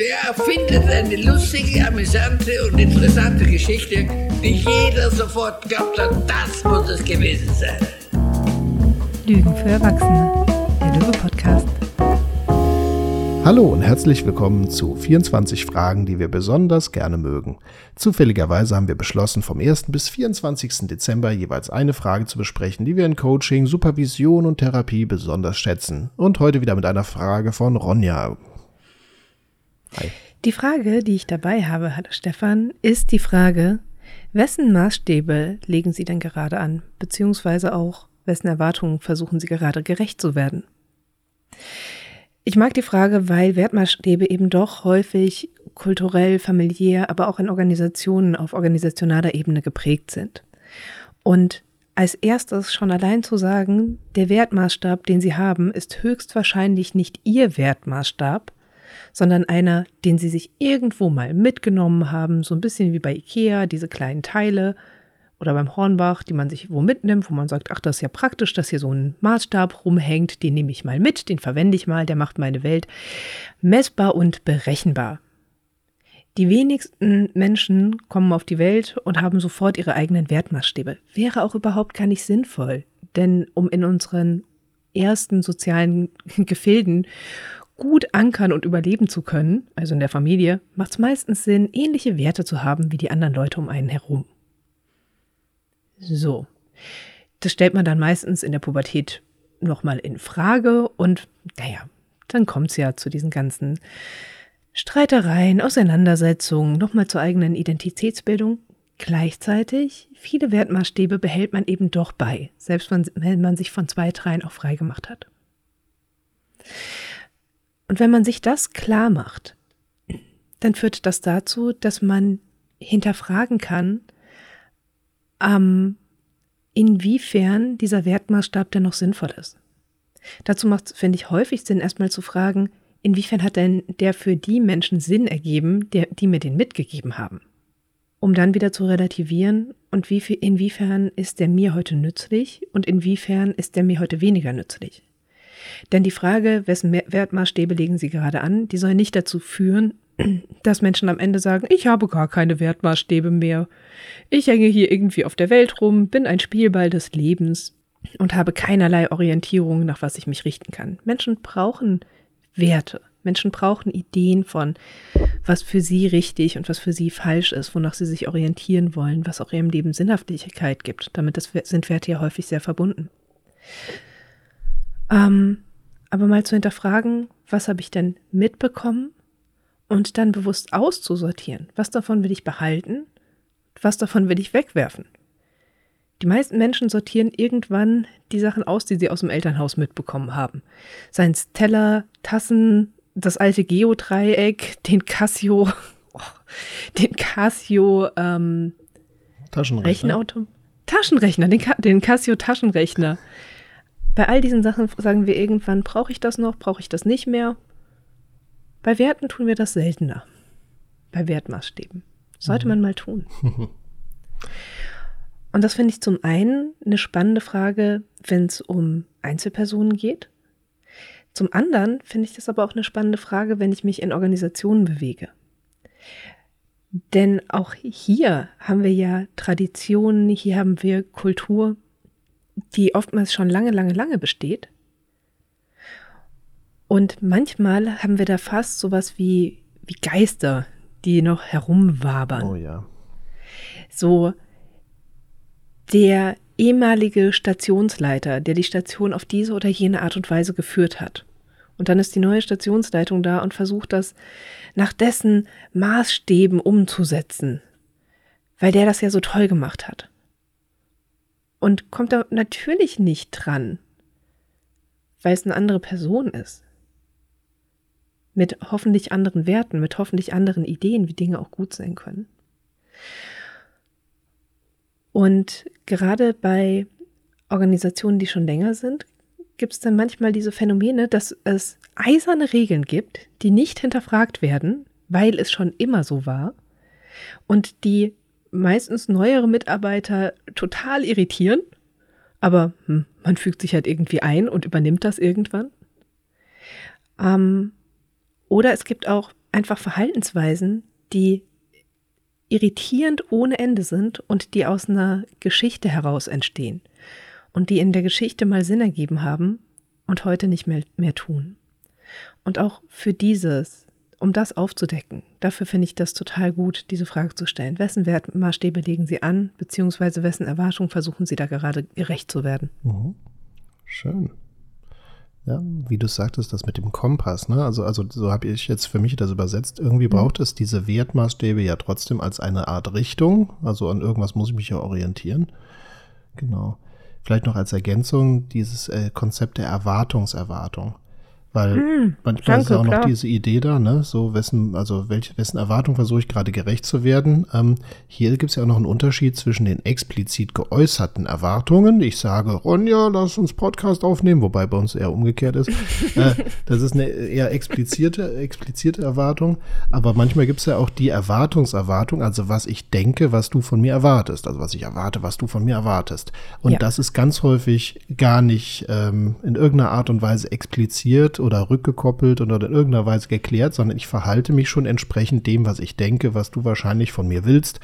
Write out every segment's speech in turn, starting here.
der erfindet eine lustige, amüsante und interessante Geschichte, die jeder sofort glaubt hat, das muss es gewesen sein. Lügen für Erwachsene, der Löwe-Podcast. Hallo und herzlich willkommen zu 24 Fragen, die wir besonders gerne mögen. Zufälligerweise haben wir beschlossen, vom 1. bis 24. Dezember jeweils eine Frage zu besprechen, die wir in Coaching, Supervision und Therapie besonders schätzen. Und heute wieder mit einer Frage von Ronja. Die Frage, die ich dabei habe, hallo Stefan, ist die Frage, wessen Maßstäbe legen Sie denn gerade an, beziehungsweise auch wessen Erwartungen versuchen Sie gerade gerecht zu werden? Ich mag die Frage, weil Wertmaßstäbe eben doch häufig kulturell, familiär, aber auch in Organisationen auf organisationaler Ebene geprägt sind. Und als erstes schon allein zu sagen, der Wertmaßstab, den Sie haben, ist höchstwahrscheinlich nicht Ihr Wertmaßstab, sondern einer, den sie sich irgendwo mal mitgenommen haben, so ein bisschen wie bei Ikea, diese kleinen Teile oder beim Hornbach, die man sich wo mitnimmt, wo man sagt, ach, das ist ja praktisch, dass hier so ein Maßstab rumhängt, den nehme ich mal mit, den verwende ich mal, der macht meine Welt messbar und berechenbar. Die wenigsten Menschen kommen auf die Welt und haben sofort ihre eigenen Wertmaßstäbe. Wäre auch überhaupt gar nicht sinnvoll, denn um in unseren ersten sozialen Gefilden gut ankern und überleben zu können, also in der Familie, macht es meistens Sinn, ähnliche Werte zu haben wie die anderen Leute um einen herum. So. Das stellt man dann meistens in der Pubertät nochmal in Frage und naja, dann kommt es ja zu diesen ganzen Streitereien, Auseinandersetzungen, nochmal zur eigenen Identitätsbildung. Gleichzeitig, viele Wertmaßstäbe behält man eben doch bei, selbst wenn man sich von zwei, dreien auch freigemacht hat. Und wenn man sich das klar macht, dann führt das dazu, dass man hinterfragen kann, ähm, inwiefern dieser Wertmaßstab denn noch sinnvoll ist. Dazu macht es, finde ich, häufig Sinn, erstmal zu fragen, inwiefern hat denn der für die Menschen Sinn ergeben, der, die mir den mitgegeben haben? Um dann wieder zu relativieren und wie, inwiefern ist der mir heute nützlich und inwiefern ist der mir heute weniger nützlich. Denn die Frage, wessen Wertmaßstäbe legen Sie gerade an, die soll nicht dazu führen, dass Menschen am Ende sagen, ich habe gar keine Wertmaßstäbe mehr. Ich hänge hier irgendwie auf der Welt rum, bin ein Spielball des Lebens und habe keinerlei Orientierung, nach was ich mich richten kann. Menschen brauchen Werte. Menschen brauchen Ideen von, was für sie richtig und was für sie falsch ist, wonach sie sich orientieren wollen, was auch ihrem Leben Sinnhaftigkeit gibt. Damit sind Werte ja häufig sehr verbunden. Ähm, aber mal zu hinterfragen, was habe ich denn mitbekommen und dann bewusst auszusortieren, was davon will ich behalten, was davon will ich wegwerfen. Die meisten Menschen sortieren irgendwann die Sachen aus, die sie aus dem Elternhaus mitbekommen haben. Seien es Teller, Tassen, das alte Geodreieck, den Casio, oh, den Casio ähm, Taschenrechner. Rechenauto. Taschenrechner, den, den Casio Taschenrechner bei all diesen Sachen sagen wir irgendwann, brauche ich das noch, brauche ich das nicht mehr? Bei Werten tun wir das seltener. Bei Wertmaßstäben. Sollte mhm. man mal tun. Und das finde ich zum einen eine spannende Frage, wenn es um Einzelpersonen geht. Zum anderen finde ich das aber auch eine spannende Frage, wenn ich mich in Organisationen bewege. Denn auch hier haben wir ja Traditionen, hier haben wir Kultur, die oftmals schon lange, lange, lange besteht. Und manchmal haben wir da fast sowas wie, wie Geister, die noch herumwabern. Oh ja. So der ehemalige Stationsleiter, der die Station auf diese oder jene Art und Weise geführt hat. Und dann ist die neue Stationsleitung da und versucht das nach dessen Maßstäben umzusetzen, weil der das ja so toll gemacht hat und kommt da natürlich nicht dran, weil es eine andere Person ist. Mit hoffentlich anderen Werten, mit hoffentlich anderen Ideen, wie Dinge auch gut sein können. Und gerade bei Organisationen, die schon länger sind, gibt es dann manchmal diese Phänomene, dass es eiserne Regeln gibt, die nicht hinterfragt werden, weil es schon immer so war und die meistens neuere Mitarbeiter total irritieren, aber hm, man fügt sich halt irgendwie ein und übernimmt das irgendwann. Ähm, oder es gibt auch einfach Verhaltensweisen, die irritierend ohne Ende sind und die aus einer Geschichte heraus entstehen und die in der Geschichte mal Sinn ergeben haben und heute nicht mehr, mehr tun. Und auch für dieses, um das aufzudecken, dafür finde ich das total gut, diese Frage zu stellen. Wessen Wertmaßstäbe legen Sie an, beziehungsweise wessen Erwartungen versuchen Sie da gerade gerecht zu werden? Mhm. Schön. Ja, wie du sagtest, das mit dem Kompass, ne? Also, also so habe ich jetzt für mich das übersetzt. Irgendwie mhm. braucht es diese Wertmaßstäbe ja trotzdem als eine Art Richtung. Also an irgendwas muss ich mich ja orientieren. Genau. Vielleicht noch als Ergänzung dieses äh, Konzept der Erwartungserwartung. Weil mm, manchmal danke, ist ja auch klar. noch diese Idee da, ne? So, wessen, also welche, wessen Erwartung versuche ich gerade gerecht zu werden. Ähm, hier gibt es ja auch noch einen Unterschied zwischen den explizit geäußerten Erwartungen. Ich sage, Ronja, lass uns Podcast aufnehmen, wobei bei uns eher umgekehrt ist. äh, das ist eine eher explizite, explizite Erwartung. Aber manchmal gibt es ja auch die Erwartungserwartung, also was ich denke, was du von mir erwartest. Also was ich erwarte, was du von mir erwartest. Und ja. das ist ganz häufig gar nicht ähm, in irgendeiner Art und Weise expliziert oder rückgekoppelt oder in irgendeiner Weise geklärt, sondern ich verhalte mich schon entsprechend dem, was ich denke, was du wahrscheinlich von mir willst.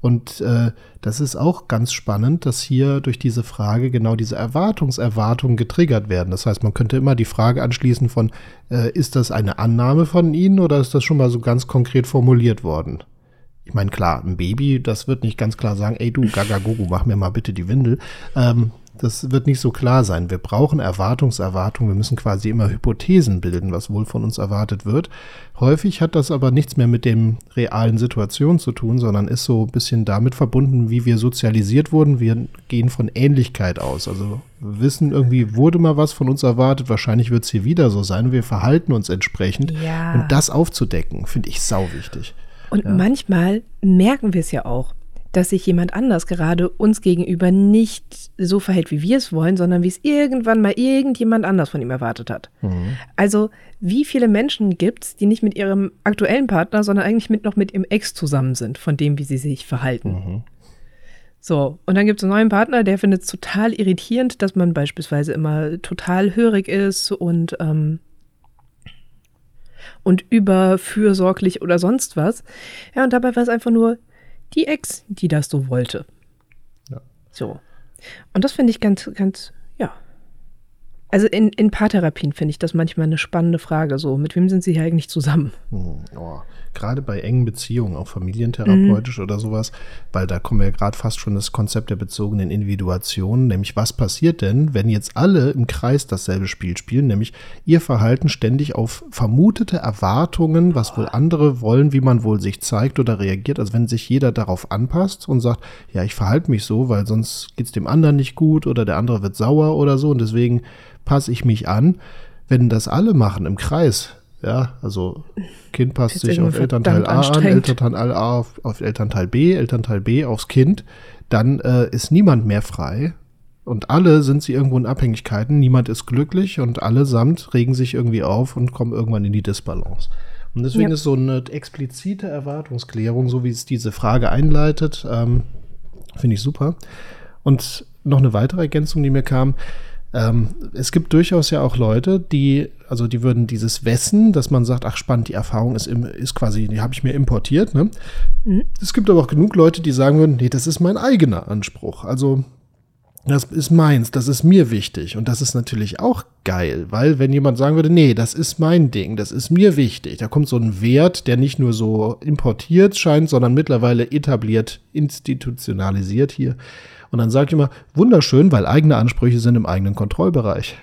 Und äh, das ist auch ganz spannend, dass hier durch diese Frage genau diese Erwartungserwartungen getriggert werden. Das heißt, man könnte immer die Frage anschließen von, äh, ist das eine Annahme von Ihnen oder ist das schon mal so ganz konkret formuliert worden? Ich meine, klar, ein Baby, das wird nicht ganz klar sagen, ey du, Gaga Gogo, mach mir mal bitte die Windel. Ähm, das wird nicht so klar sein. Wir brauchen Erwartungserwartungen. Wir müssen quasi immer Hypothesen bilden, was wohl von uns erwartet wird. Häufig hat das aber nichts mehr mit dem realen Situation zu tun, sondern ist so ein bisschen damit verbunden, wie wir sozialisiert wurden. Wir gehen von Ähnlichkeit aus. Also wissen irgendwie, wurde mal was von uns erwartet. Wahrscheinlich wird es hier wieder so sein. Wir verhalten uns entsprechend. Ja. Und das aufzudecken, finde ich sau wichtig. Und ja. manchmal merken wir es ja auch dass sich jemand anders gerade uns gegenüber nicht so verhält, wie wir es wollen, sondern wie es irgendwann mal irgendjemand anders von ihm erwartet hat. Mhm. Also wie viele Menschen gibt es, die nicht mit ihrem aktuellen Partner, sondern eigentlich mit noch mit ihrem Ex zusammen sind, von dem, wie sie sich verhalten. Mhm. So, und dann gibt es einen neuen Partner, der findet es total irritierend, dass man beispielsweise immer total hörig ist und, ähm, und überfürsorglich oder sonst was. Ja, und dabei war es einfach nur, die Ex, die das so wollte. Ja. So. Und das finde ich ganz, ganz. Also in, in Paartherapien finde ich das manchmal eine spannende Frage. So, mit wem sind Sie hier eigentlich zusammen? Hm, oh gerade bei engen Beziehungen, auch familientherapeutisch mhm. oder sowas, weil da kommen wir gerade fast schon das Konzept der bezogenen Individuation, nämlich was passiert denn, wenn jetzt alle im Kreis dasselbe Spiel spielen, nämlich ihr Verhalten ständig auf vermutete Erwartungen, was wohl andere wollen, wie man wohl sich zeigt oder reagiert, also wenn sich jeder darauf anpasst und sagt, ja, ich verhalte mich so, weil sonst geht es dem anderen nicht gut oder der andere wird sauer oder so und deswegen passe ich mich an. Wenn das alle machen im Kreis, ja, also Kind passt sich auf Elternteil A an, Elternteil A auf, auf, Elternteil B, Elternteil B aufs Kind. Dann äh, ist niemand mehr frei. Und alle sind sie irgendwo in Abhängigkeiten. Niemand ist glücklich und allesamt regen sich irgendwie auf und kommen irgendwann in die Disbalance. Und deswegen ja. ist so eine explizite Erwartungsklärung, so wie es diese Frage einleitet, ähm, finde ich super. Und noch eine weitere Ergänzung, die mir kam, ähm, es gibt durchaus ja auch Leute, die, also die würden dieses Wessen, dass man sagt, ach spannend, die Erfahrung ist, im, ist quasi, die habe ich mir importiert. Ne? Mhm. Es gibt aber auch genug Leute, die sagen würden, nee, das ist mein eigener Anspruch. Also das ist meins, das ist mir wichtig. Und das ist natürlich auch geil, weil wenn jemand sagen würde, nee, das ist mein Ding, das ist mir wichtig, da kommt so ein Wert, der nicht nur so importiert scheint, sondern mittlerweile etabliert, institutionalisiert hier. Und dann sage ich immer, wunderschön, weil eigene Ansprüche sind im eigenen Kontrollbereich.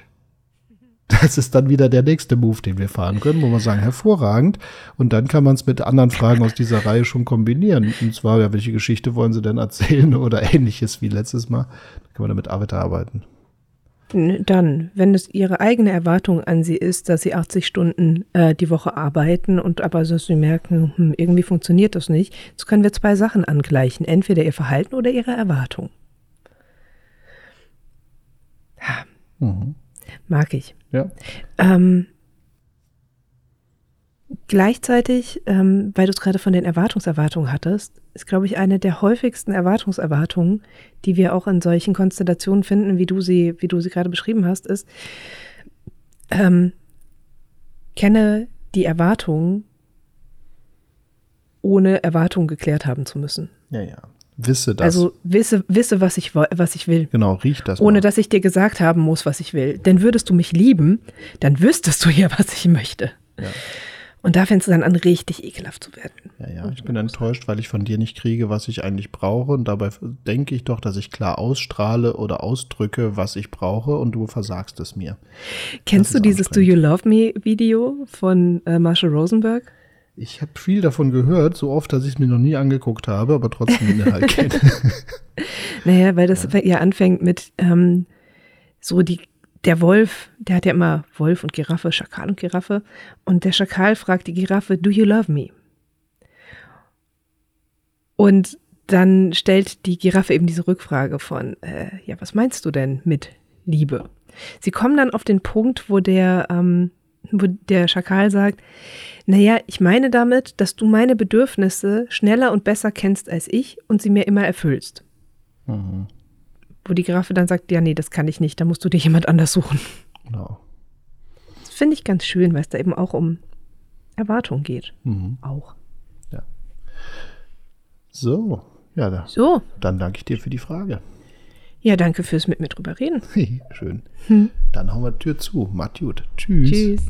Das ist dann wieder der nächste Move, den wir fahren können, wo wir sagen, hervorragend. Und dann kann man es mit anderen Fragen aus dieser Reihe schon kombinieren. Und zwar, ja, welche Geschichte wollen Sie denn erzählen oder ähnliches wie letztes Mal. Dann kann man damit weiterarbeiten. Dann, wenn es Ihre eigene Erwartung an Sie ist, dass Sie 80 Stunden äh, die Woche arbeiten und aber so Sie merken, hm, irgendwie funktioniert das nicht, so können wir zwei Sachen angleichen. Entweder Ihr Verhalten oder Ihre Erwartung. Mhm. Mag ich. Ja. Ähm, gleichzeitig, ähm, weil du es gerade von den Erwartungserwartungen hattest, ist, glaube ich, eine der häufigsten Erwartungserwartungen, die wir auch in solchen Konstellationen finden, wie du sie, wie du sie gerade beschrieben hast, ist, ähm, kenne die Erwartungen ohne Erwartungen geklärt haben zu müssen. Ja, ja. Wisse das. Also wisse, wisse was, ich, was ich will. genau, riech das. Ohne mal. dass ich dir gesagt haben muss, was ich will. Denn würdest du mich lieben, dann wüsstest du ja, was ich möchte. Ja. Und da fängst du dann an, richtig ekelhaft zu werden. Ja, ja, ich bin enttäuscht, weil ich von dir nicht kriege, was ich eigentlich brauche. Und dabei denke ich doch, dass ich klar ausstrahle oder ausdrücke, was ich brauche, und du versagst es mir. Kennst Das du dieses Do You Love Me Video von äh, Marshall Rosenberg? Ich habe viel davon gehört, so oft, dass ich es mir noch nie angeguckt habe, aber trotzdem den Inhalt kenne. Naja, weil das ja, anfängt mit ähm, so die, der Wolf, der hat ja immer Wolf und Giraffe, Schakal und Giraffe. Und der Schakal fragt die Giraffe, do you love me? Und dann stellt die Giraffe eben diese Rückfrage von, äh, ja, was meinst du denn mit Liebe? Sie kommen dann auf den Punkt, wo der, ähm, wo der Schakal sagt, naja, ich meine damit, dass du meine Bedürfnisse schneller und besser kennst als ich und sie mir immer erfüllst. Wo die Giraffe dann sagt, ja, nee, das kann ich nicht, da musst du dir jemand anders suchen. genau. Das finde ich ganz schön, weil es da eben auch um Erwartungen geht. Mhm. Auch. So, ja, da, So, dann danke ich dir für die Frage. Ja, danke fürs mit mir drüber reden. Schön. Dann hauen wir die Tür zu. Macht gut. Tschüss. Tschüss.